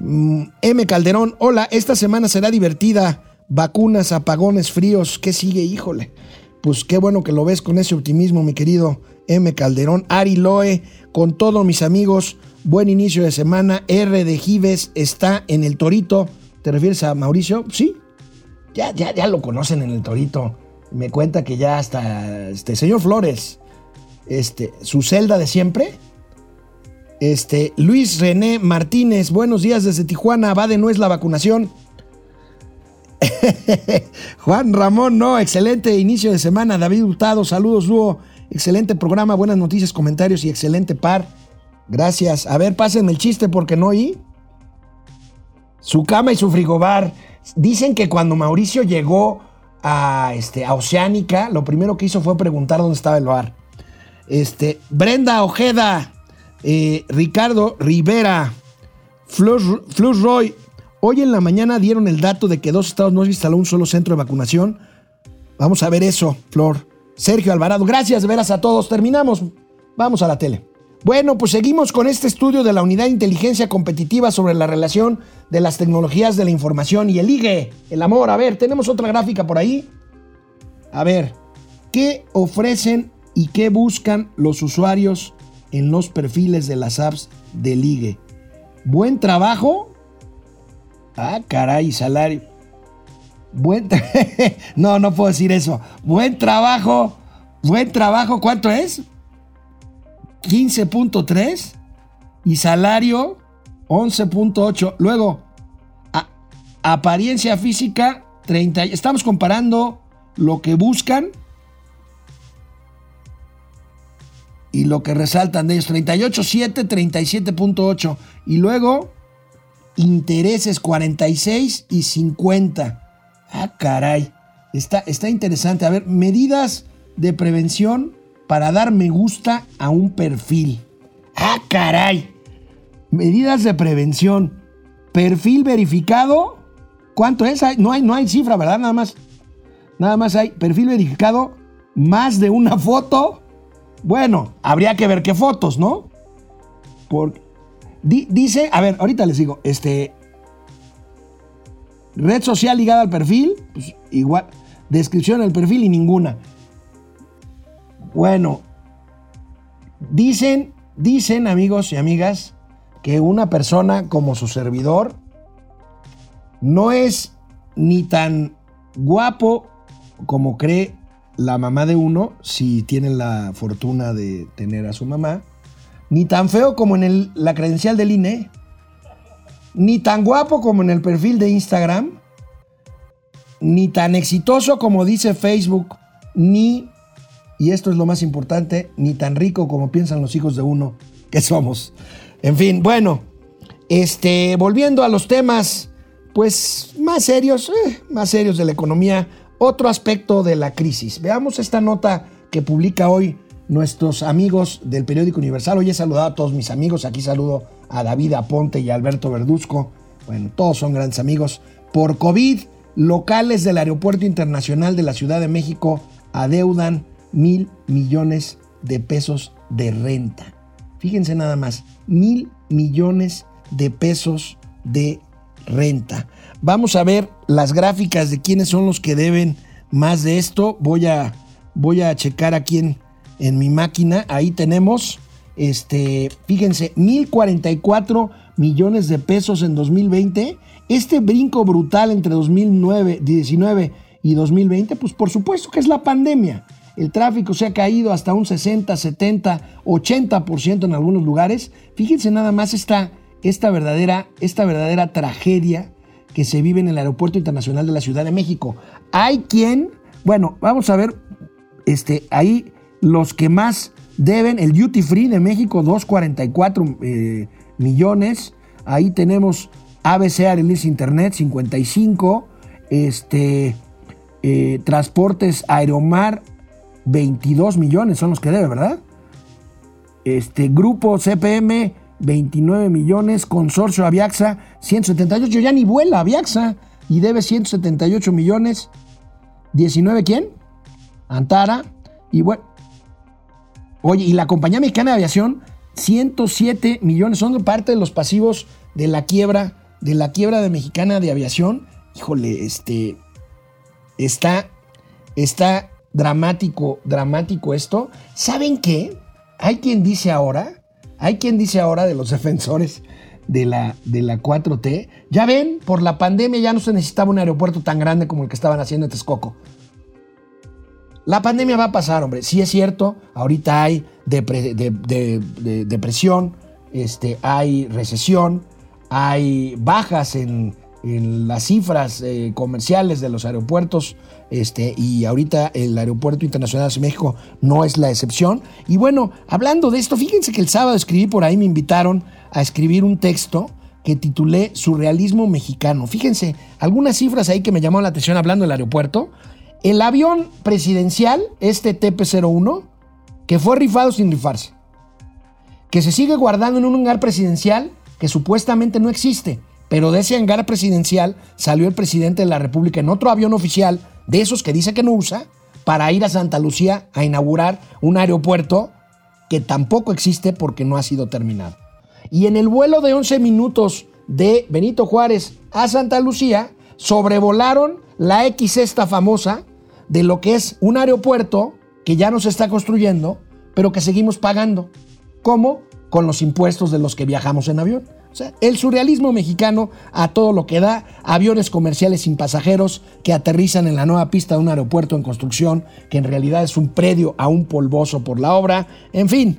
mm, M. Calderón, hola, esta semana será divertida. Vacunas, apagones, fríos. ¿Qué sigue? Híjole. Pues qué bueno que lo ves con ese optimismo, mi querido M. Calderón. Ari Loe, con todos mis amigos. Buen inicio de semana. R de Gives está en el Torito. ¿Te refieres a Mauricio? Sí. Ya, ya, ya lo conocen en el Torito. Me cuenta que ya hasta, este, señor Flores, este, su celda de siempre. Este, Luis René Martínez, buenos días desde Tijuana, va de nuez la vacunación. Juan Ramón, no, excelente inicio de semana. David Hurtado, saludos, dúo. Excelente programa, buenas noticias, comentarios y excelente par. Gracias. A ver, pásenme el chiste porque no oí. Su cama y su frigobar. Dicen que cuando Mauricio llegó a, este, a Oceánica, lo primero que hizo fue preguntar dónde estaba el bar. Este, Brenda Ojeda, eh, Ricardo Rivera, Flor Roy. Hoy en la mañana dieron el dato de que dos estados no instaló un solo centro de vacunación. Vamos a ver eso, Flor. Sergio Alvarado, gracias de veras a todos. Terminamos. Vamos a la tele. Bueno, pues seguimos con este estudio de la Unidad de Inteligencia Competitiva sobre la relación de las tecnologías de la información y el IGE, el amor. A ver, tenemos otra gráfica por ahí. A ver, ¿qué ofrecen y qué buscan los usuarios en los perfiles de las apps del IGE? ¿Buen trabajo? Ah, caray, salario. Buen no, no puedo decir eso. Buen trabajo. Buen trabajo, ¿cuánto es? 15.3 y salario 11.8. Luego, apariencia física 30. Estamos comparando lo que buscan y lo que resaltan de ellos. 38.7, 37.8. Y luego, intereses 46 y 50. Ah, caray. Está, está interesante. A ver, medidas de prevención para dar me gusta a un perfil. Ah, caray. Medidas de prevención. Perfil verificado. ¿Cuánto es? No hay, no hay cifra, ¿verdad? Nada más. Nada más hay perfil verificado. Más de una foto. Bueno, habría que ver qué fotos, ¿no? Porque dice, a ver, ahorita les digo, este, red social ligada al perfil, pues igual, descripción del perfil y ninguna. Bueno, dicen, dicen amigos y amigas que una persona como su servidor no es ni tan guapo como cree la mamá de uno, si tienen la fortuna de tener a su mamá, ni tan feo como en la credencial del INE, ni tan guapo como en el perfil de Instagram, ni tan exitoso como dice Facebook, ni y esto es lo más importante, ni tan rico como piensan los hijos de uno que somos. En fin, bueno, este, volviendo a los temas, pues más serios, eh, más serios de la economía, otro aspecto de la crisis. Veamos esta nota que publica hoy nuestros amigos del periódico Universal. Hoy he saludado a todos mis amigos, aquí saludo a David Aponte y a Alberto Verduzco. Bueno, todos son grandes amigos. Por COVID, locales del Aeropuerto Internacional de la Ciudad de México adeudan mil millones de pesos de renta. Fíjense nada más, mil millones de pesos de renta. Vamos a ver las gráficas de quiénes son los que deben más de esto. Voy a, voy a checar aquí en, en mi máquina. Ahí tenemos, este, fíjense, 1044 millones de pesos en 2020. Este brinco brutal entre 2019 y 2020, pues por supuesto que es la pandemia el tráfico se ha caído hasta un 60, 70, 80% en algunos lugares. Fíjense nada más esta, esta, verdadera, esta verdadera tragedia que se vive en el Aeropuerto Internacional de la Ciudad de México. Hay quien, bueno, vamos a ver, este, ahí los que más deben, el Duty Free de México, 244 eh, millones. Ahí tenemos ABC Aerolíneas Internet, 55. Este, eh, Transportes Aeromar, 22 millones son los que debe, ¿verdad? Este grupo CPM, 29 millones. Consorcio Aviaxa, 178. Ya ni vuela Aviaxa y debe 178 millones. 19, ¿quién? Antara. Y bueno. Oye, y la compañía mexicana de aviación, 107 millones. Son parte de los pasivos de la quiebra, de la quiebra de mexicana de aviación. Híjole, este. Está. Está dramático, dramático esto. ¿Saben qué? Hay quien dice ahora, hay quien dice ahora de los defensores de la, de la 4T, ya ven, por la pandemia ya no se necesitaba un aeropuerto tan grande como el que estaban haciendo en Texcoco. La pandemia va a pasar, hombre. Sí es cierto, ahorita hay depre- de- de- de- depresión, este, hay recesión, hay bajas en las cifras eh, comerciales de los aeropuertos este, y ahorita el Aeropuerto Internacional de México no es la excepción. Y bueno, hablando de esto, fíjense que el sábado escribí por ahí, me invitaron a escribir un texto que titulé Surrealismo Mexicano. Fíjense, algunas cifras ahí que me llamó la atención hablando del aeropuerto. El avión presidencial, este TP-01, que fue rifado sin rifarse, que se sigue guardando en un hangar presidencial que supuestamente no existe, pero de ese hangar presidencial salió el presidente de la República en otro avión oficial, de esos que dice que no usa, para ir a Santa Lucía a inaugurar un aeropuerto que tampoco existe porque no ha sido terminado. Y en el vuelo de 11 minutos de Benito Juárez a Santa Lucía, sobrevolaron la X esta famosa de lo que es un aeropuerto que ya no se está construyendo, pero que seguimos pagando. ¿Cómo? Con los impuestos de los que viajamos en avión. El surrealismo mexicano a todo lo que da, aviones comerciales sin pasajeros que aterrizan en la nueva pista de un aeropuerto en construcción, que en realidad es un predio aún polvoso por la obra, en fin,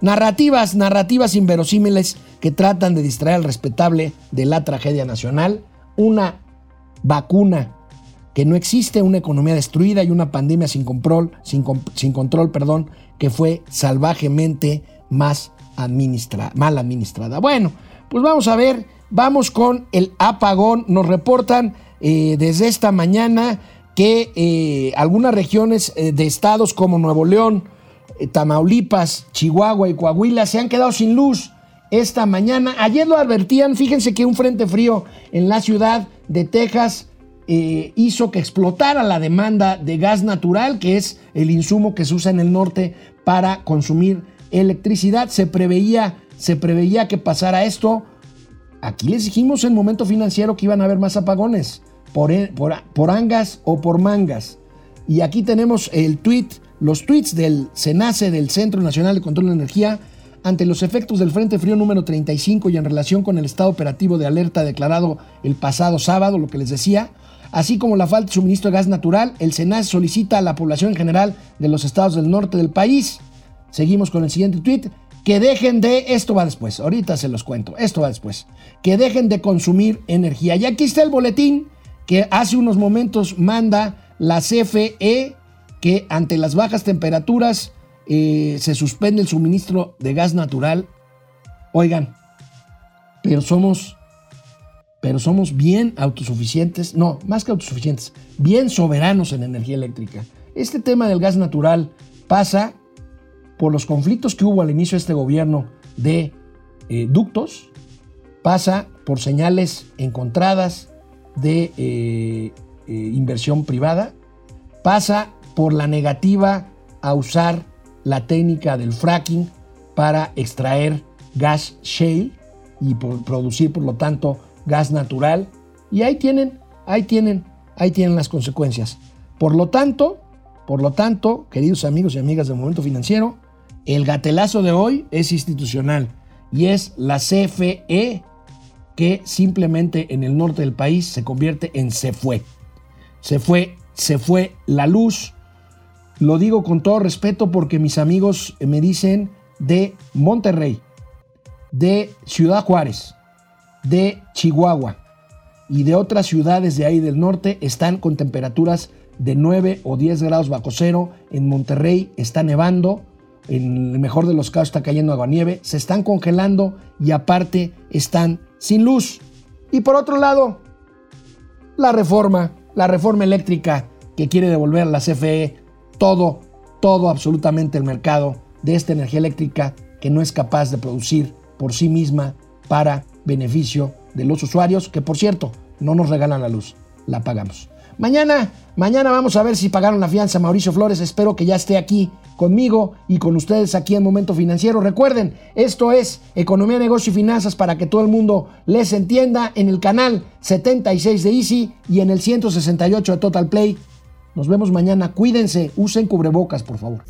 narrativas, narrativas inverosímiles que tratan de distraer al respetable de la tragedia nacional, una vacuna que no existe, una economía destruida y una pandemia sin control, sin, con- sin control, perdón, que fue salvajemente más mal administrada. Bueno, pues vamos a ver, vamos con el apagón. Nos reportan eh, desde esta mañana que eh, algunas regiones eh, de estados como Nuevo León, Tamaulipas, Chihuahua y Coahuila se han quedado sin luz esta mañana. Ayer lo advertían, fíjense que un frente frío en la ciudad de Texas hizo que explotara la demanda de gas natural, que es el insumo que se usa en el norte para consumir electricidad. Se preveía, se preveía que pasara esto. Aquí les dijimos en momento financiero que iban a haber más apagones, por, e- por, por angas o por mangas. Y aquí tenemos el tweet, los tweets del CENACE, del Centro Nacional de Control de Energía, ante los efectos del Frente Frío número 35 y en relación con el estado operativo de alerta declarado el pasado sábado, lo que les decía, así como la falta de suministro de gas natural, el CENACE solicita a la población en general de los estados del norte del país, seguimos con el siguiente tweet, que dejen de, esto va después, ahorita se los cuento, esto va después, que dejen de consumir energía. Y aquí está el boletín que hace unos momentos manda la CFE que ante las bajas temperaturas eh, se suspende el suministro de gas natural. Oigan, pero somos, pero somos bien autosuficientes, no, más que autosuficientes, bien soberanos en energía eléctrica. Este tema del gas natural pasa por los conflictos que hubo al inicio de este gobierno de eh, ductos, pasa por señales encontradas de eh, eh, inversión privada, pasa por la negativa a usar la técnica del fracking para extraer gas shale y producir, por lo tanto, gas natural. Y ahí tienen, ahí tienen, ahí tienen las consecuencias. Por lo tanto, por lo tanto, queridos amigos y amigas del Momento Financiero, el gatelazo de hoy es institucional y es la CFE que simplemente en el norte del país se convierte en se fue. Se fue, se fue la luz. Lo digo con todo respeto porque mis amigos me dicen de Monterrey, de Ciudad Juárez, de Chihuahua y de otras ciudades de ahí del norte están con temperaturas de 9 o 10 grados bajo cero. En Monterrey está nevando. En el mejor de los casos está cayendo aguanieve. Se están congelando y aparte están sin luz. Y por otro lado, la reforma, la reforma eléctrica que quiere devolver a la CFE todo, todo absolutamente el mercado de esta energía eléctrica que no es capaz de producir por sí misma para beneficio de los usuarios, que por cierto, no nos regalan la luz, la pagamos. Mañana, mañana vamos a ver si pagaron la fianza Mauricio Flores, espero que ya esté aquí conmigo y con ustedes aquí en Momento Financiero. Recuerden, esto es Economía, Negocio y Finanzas para que todo el mundo les entienda en el canal 76 de Easy y en el 168 de Total Play. Nos vemos mañana, cuídense, usen cubrebocas, por favor.